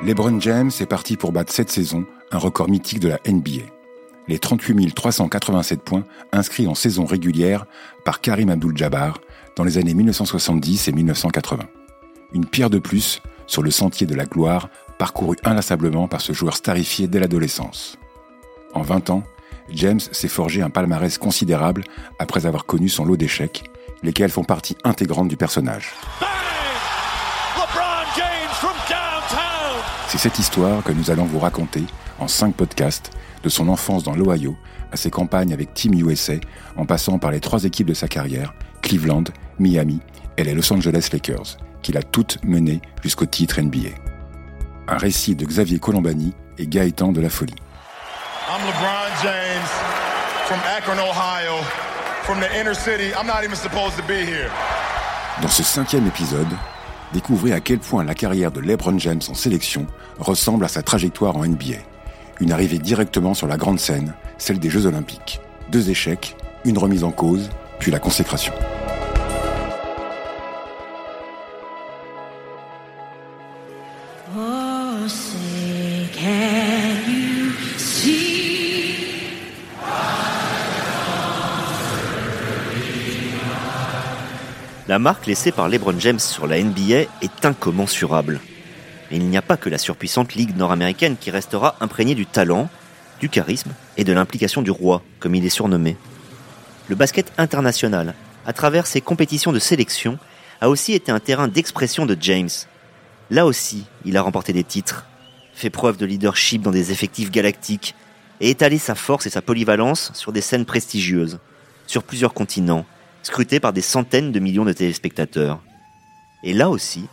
LeBron James est parti pour battre cette saison un record mythique de la NBA. Les 38 387 points inscrits en saison régulière par Karim Abdul-Jabbar dans les années 1970 et 1980. Une pierre de plus sur le sentier de la gloire parcouru inlassablement par ce joueur starifié dès l'adolescence. En 20 ans, James s'est forgé un palmarès considérable après avoir connu son lot d'échecs, lesquels font partie intégrante du personnage. C'est cette histoire que nous allons vous raconter en cinq podcasts, de son enfance dans l'Ohio à ses campagnes avec Team USA, en passant par les trois équipes de sa carrière, Cleveland, Miami et les Los Angeles Lakers, qu'il a toutes menées jusqu'au titre NBA. Un récit de Xavier Colombani et Gaëtan de la Folie. I'm LeBron James from Akron, Ohio, from the inner city. I'm not even supposed to be here. Dans ce cinquième épisode, découvrez à quel point la carrière de LeBron James en sélection ressemble à sa trajectoire en NBA. Une arrivée directement sur la grande scène, celle des Jeux Olympiques. Deux échecs, une remise en cause, puis la consécration. La marque laissée par LeBron James sur la NBA est incommensurable. Mais il n'y a pas que la surpuissante ligue nord-américaine qui restera imprégnée du talent, du charisme et de l'implication du roi, comme il est surnommé. Le basket international, à travers ses compétitions de sélection, a aussi été un terrain d'expression de James. Là aussi, il a remporté des titres, fait preuve de leadership dans des effectifs galactiques et étalé sa force et sa polyvalence sur des scènes prestigieuses, sur plusieurs continents, scruté par des centaines de millions de téléspectateurs. Et là aussi,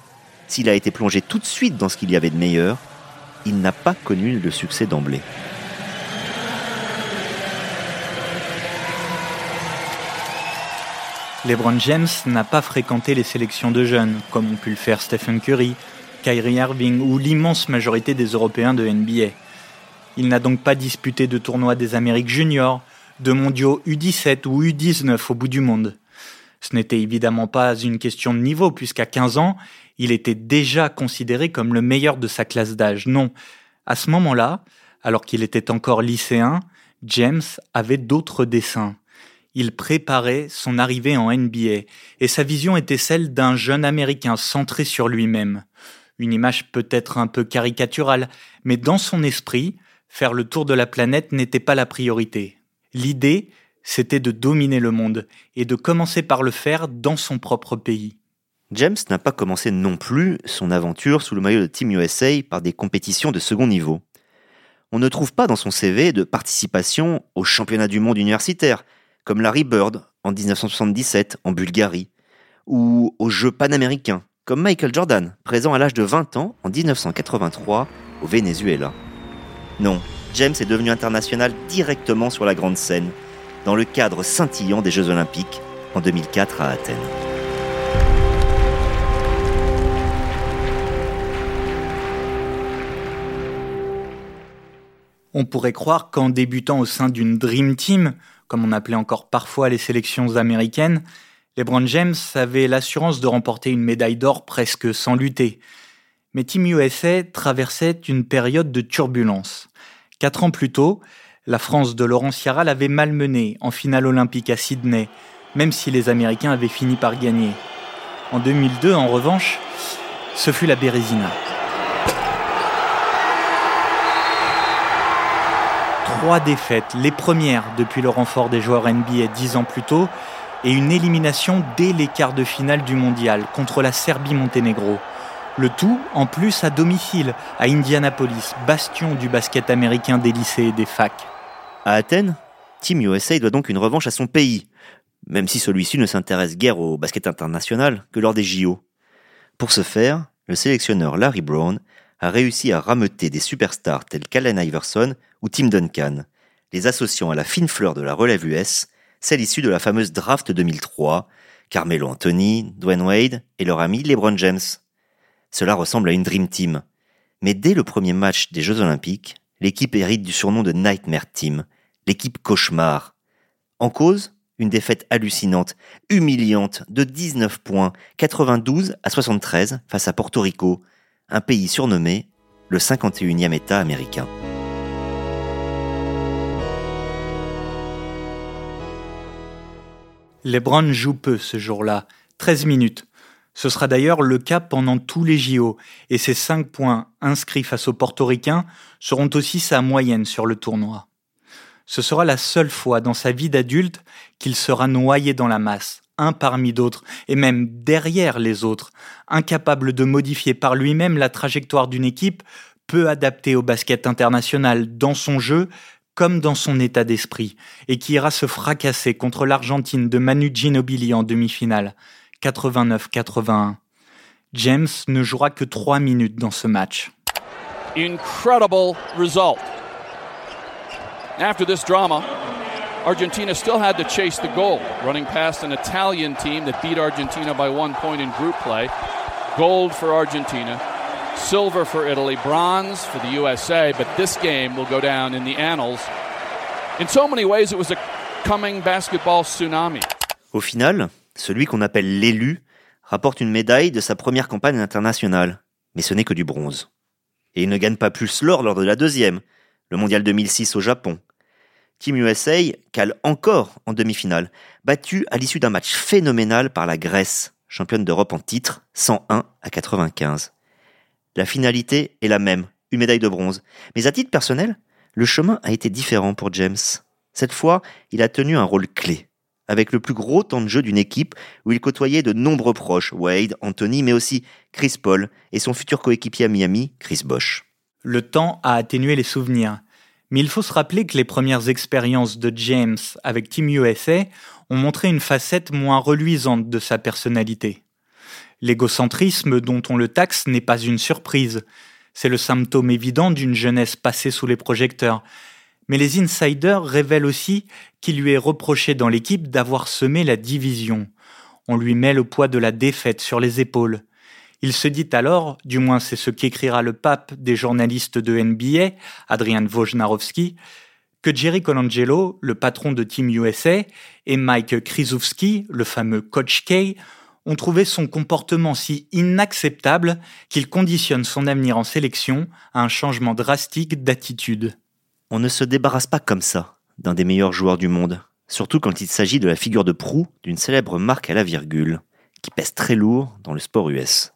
s'il a été plongé tout de suite dans ce qu'il y avait de meilleur, il n'a pas connu le succès d'emblée. LeBron James n'a pas fréquenté les sélections de jeunes, comme ont pu le faire Stephen Curry, Kyrie Irving ou l'immense majorité des Européens de NBA. Il n'a donc pas disputé de tournois des Amériques juniors, de mondiaux U17 ou U19 au bout du monde. Ce n'était évidemment pas une question de niveau, puisqu'à 15 ans, il était déjà considéré comme le meilleur de sa classe d'âge. Non, à ce moment-là, alors qu'il était encore lycéen, James avait d'autres dessins. Il préparait son arrivée en NBA, et sa vision était celle d'un jeune Américain centré sur lui-même. Une image peut-être un peu caricaturale, mais dans son esprit, faire le tour de la planète n'était pas la priorité. L'idée, c'était de dominer le monde et de commencer par le faire dans son propre pays. James n'a pas commencé non plus son aventure sous le maillot de Team USA par des compétitions de second niveau. On ne trouve pas dans son CV de participation aux championnats du monde universitaire, comme Larry Bird en 1977 en Bulgarie, ou aux Jeux panaméricains, comme Michael Jordan, présent à l'âge de 20 ans en 1983 au Venezuela. Non, James est devenu international directement sur la grande scène, dans le cadre scintillant des Jeux Olympiques en 2004 à Athènes. On pourrait croire qu'en débutant au sein d'une Dream Team, comme on appelait encore parfois les sélections américaines, LeBron James avait l'assurance de remporter une médaille d'or presque sans lutter. Mais Team USA traversait une période de turbulence. Quatre ans plus tôt, la France de Laurent Sierra l'avait malmené en finale olympique à Sydney, même si les Américains avaient fini par gagner. En 2002, en revanche, ce fut la Bérésina. Trois défaites, les premières depuis le renfort des joueurs NBA dix ans plus tôt, et une élimination dès les quarts de finale du mondial contre la Serbie-Monténégro. Le tout, en plus, à domicile, à Indianapolis, bastion du basket américain des lycées et des facs. À Athènes, Team USA doit donc une revanche à son pays, même si celui-ci ne s'intéresse guère au basket international que lors des JO. Pour ce faire, le sélectionneur Larry Brown a réussi à rameuter des superstars tels qu'Allen Iverson ou Tim Duncan, les associant à la fine fleur de la relève US, celle issue de la fameuse draft 2003, Carmelo Anthony, Dwayne Wade et leur ami LeBron James. Cela ressemble à une Dream Team. Mais dès le premier match des Jeux Olympiques, l'équipe hérite du surnom de Nightmare Team, l'équipe cauchemar. En cause, une défaite hallucinante, humiliante, de 19 points, 92 à 73 face à Porto Rico, un pays surnommé le 51e État américain. LeBron joue peu ce jour-là, 13 minutes. Ce sera d'ailleurs le cas pendant tous les JO, et ses 5 points inscrits face aux Portoricains seront aussi sa moyenne sur le tournoi. Ce sera la seule fois dans sa vie d'adulte qu'il sera noyé dans la masse, un parmi d'autres, et même derrière les autres, incapable de modifier par lui-même la trajectoire d'une équipe peu adaptée au basket international dans son jeu comme dans son état d'esprit, et qui ira se fracasser contre l'Argentine de Manu Ginobili en demi-finale, 89-81. James ne jouera que 3 minutes dans ce match. Incredible result. After this drama, Argentina still had to chase the gold, running past an Italian team that beat Argentina by one point in group play. Gold for Argentina, silver for Italy, bronze for the USA, but this game will go down in the annals. In so many ways, it was a coming basketball tsunami. Au final, celui qu'on appelle l'élu rapporte une médaille de sa première campagne internationale, mais ce n'est que du bronze. Et il ne gagne pas plus l'or lors de la deuxième, le mondial 2006 au Japon, Team USA cale encore en demi-finale, battu à l'issue d'un match phénoménal par la Grèce, championne d'Europe en titre, 101 à 95. La finalité est la même, une médaille de bronze. Mais à titre personnel, le chemin a été différent pour James. Cette fois, il a tenu un rôle clé, avec le plus gros temps de jeu d'une équipe où il côtoyait de nombreux proches, Wade, Anthony, mais aussi Chris Paul et son futur coéquipier à Miami, Chris Bosh. Le temps a atténué les souvenirs. Mais il faut se rappeler que les premières expériences de James avec Team USA ont montré une facette moins reluisante de sa personnalité. L'égocentrisme dont on le taxe n'est pas une surprise. C'est le symptôme évident d'une jeunesse passée sous les projecteurs. Mais les insiders révèlent aussi qu'il lui est reproché dans l'équipe d'avoir semé la division. On lui met le poids de la défaite sur les épaules. Il se dit alors, du moins c'est ce qu'écrira le pape des journalistes de NBA, Adrian Wojnarowski, que Jerry Colangelo, le patron de Team USA, et Mike Krzyzewski, le fameux Coach K, ont trouvé son comportement si inacceptable qu'il conditionne son avenir en sélection à un changement drastique d'attitude. On ne se débarrasse pas comme ça d'un des meilleurs joueurs du monde, surtout quand il s'agit de la figure de proue d'une célèbre marque à la virgule, qui pèse très lourd dans le sport US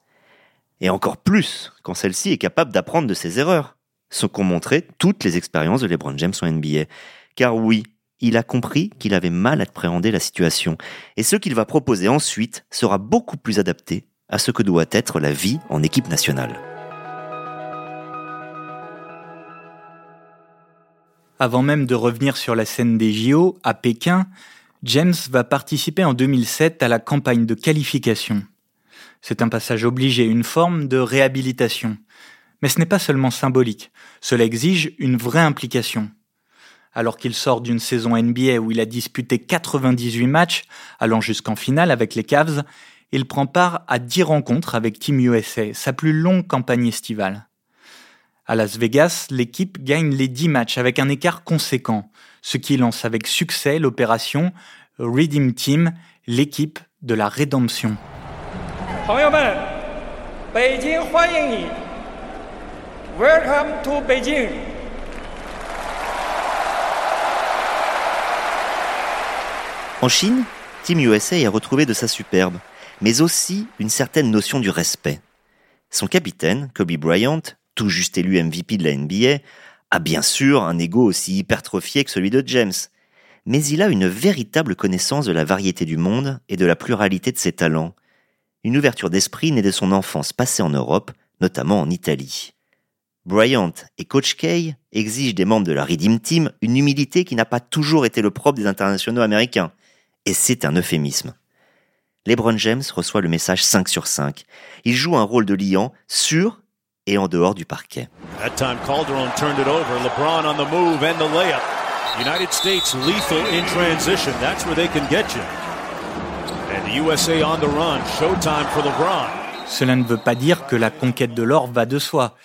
et encore plus quand celle-ci est capable d'apprendre de ses erreurs, ce qu'ont montré toutes les expériences de LeBron James en NBA. Car oui, il a compris qu'il avait mal appréhendé la situation, et ce qu'il va proposer ensuite sera beaucoup plus adapté à ce que doit être la vie en équipe nationale. Avant même de revenir sur la scène des JO, à Pékin, James va participer en 2007 à la campagne de qualification. C'est un passage obligé, une forme de réhabilitation. Mais ce n'est pas seulement symbolique, cela exige une vraie implication. Alors qu'il sort d'une saison NBA où il a disputé 98 matchs, allant jusqu'en finale avec les Cavs, il prend part à 10 rencontres avec Team USA, sa plus longue campagne estivale. À Las Vegas, l'équipe gagne les 10 matchs avec un écart conséquent, ce qui lance avec succès l'opération Redeem Team, l'équipe de la rédemption. Welcome to Beijing. En Chine, Team USA a retrouvé de sa superbe, mais aussi une certaine notion du respect. Son capitaine, Kobe Bryant, tout juste élu MVP de la NBA, a bien sûr un ego aussi hypertrophié que celui de James, mais il a une véritable connaissance de la variété du monde et de la pluralité de ses talents, une ouverture d'esprit née de son enfance passée en Europe, notamment en Italie. Bryant et Coach K exigent des membres de la Redeem Team une humilité qui n'a pas toujours été le propre des internationaux américains. Et c'est un euphémisme. LeBron James reçoit le message 5 sur 5. Il joue un rôle de liant sur et en dehors du parquet. United States lethal in transition. That's where they can get you. Cela ne veut pas dire que la conquête de l'or va de soi.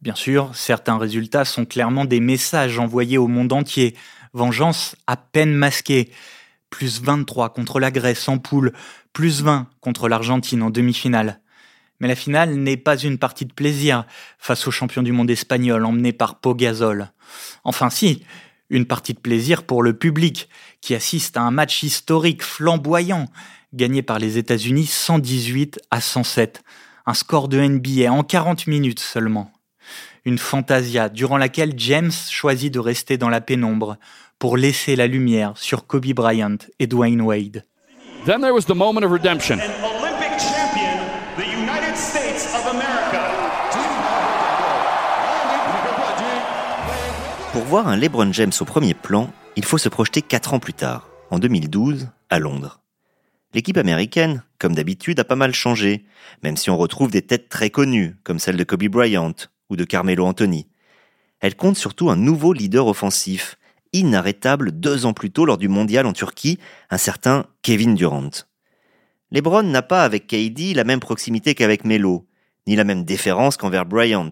Bien sûr, certains résultats sont clairement des messages envoyés au monde entier. Vengeance à peine masquée. Plus 23 contre la Grèce en poule, plus 20 contre l'Argentine en demi-finale. Mais la finale n'est pas une partie de plaisir face au champion du monde espagnol emmené par Pau Gasol. Enfin si, une partie de plaisir pour le public qui assiste à un match historique flamboyant gagné par les États-Unis 118 à 107. Un score de NBA en 40 minutes seulement. Une fantasia durant laquelle James choisit de rester dans la pénombre pour laisser la lumière sur Kobe Bryant et Dwayne Wade. Then there was the moment of redemption. Pour voir un LeBron James au premier plan, il faut se projeter 4 ans plus tard, en 2012, à Londres. L'équipe américaine, comme d'habitude, a pas mal changé, même si on retrouve des têtes très connues, comme celle de Kobe Bryant ou de Carmelo Anthony. Elle compte surtout un nouveau leader offensif, inarrêtable deux ans plus tôt lors du mondial en Turquie, un certain Kevin Durant. LeBron n'a pas avec KD la même proximité qu'avec Melo, ni la même déférence qu'envers Bryant.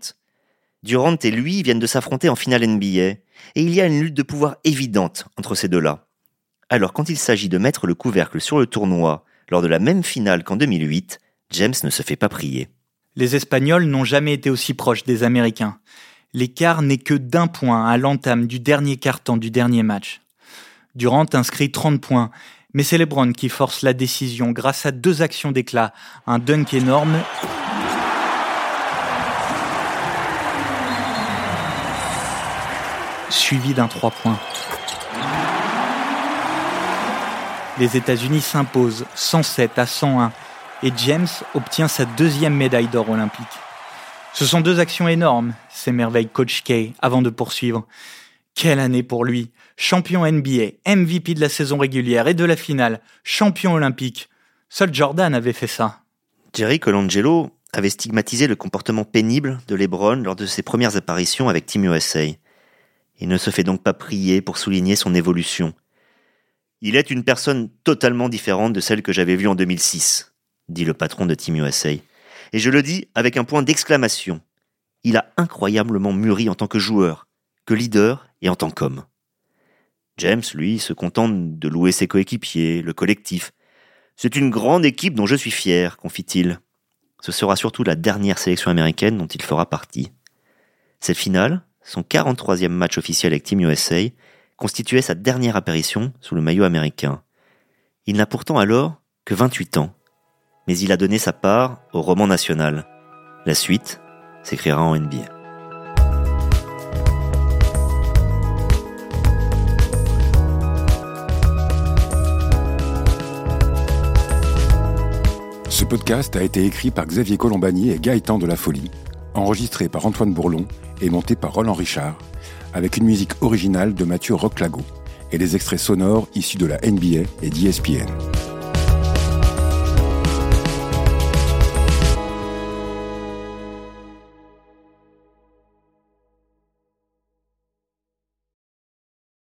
Durant et lui viennent de s'affronter en finale NBA, et il y a une lutte de pouvoir évidente entre ces deux-là. Alors quand il s'agit de mettre le couvercle sur le tournoi lors de la même finale qu'en 2008, James ne se fait pas prier. Les Espagnols n'ont jamais été aussi proches des Américains. L'écart n'est que d'un point à l'entame du dernier quart-temps du dernier match. Durant inscrit 30 points, mais c'est LeBron qui force la décision grâce à deux actions d'éclat, un dunk énorme suivi d'un 3 points. Les États-Unis s'imposent 107 à 101 et James obtient sa deuxième médaille d'or olympique. Ce sont deux actions énormes, s'émerveille Coach K avant de poursuivre. Quelle année pour lui Champion NBA, MVP de la saison régulière et de la finale, champion olympique. Seul Jordan avait fait ça. Jerry Colangelo avait stigmatisé le comportement pénible de LeBron lors de ses premières apparitions avec Team USA. Il ne se fait donc pas prier pour souligner son évolution. Il est une personne totalement différente de celle que j'avais vue en 2006, dit le patron de Team USA. Et je le dis avec un point d'exclamation. Il a incroyablement mûri en tant que joueur, que leader et en tant qu'homme. James, lui, se contente de louer ses coéquipiers, le collectif. C'est une grande équipe dont je suis fier, confie-t-il. Ce sera surtout la dernière sélection américaine dont il fera partie. Cette finale, son 43e match officiel avec Team USA, constituait sa dernière apparition sous le maillot américain. Il n'a pourtant alors que 28 ans, mais il a donné sa part au roman national. La suite s'écrira en NBA. Ce podcast a été écrit par Xavier Colombani et Gaëtan de la Folie, enregistré par Antoine Bourlon et monté par Roland Richard, avec une musique originale de Mathieu Roclago et des extraits sonores issus de la NBA et d'ESPN.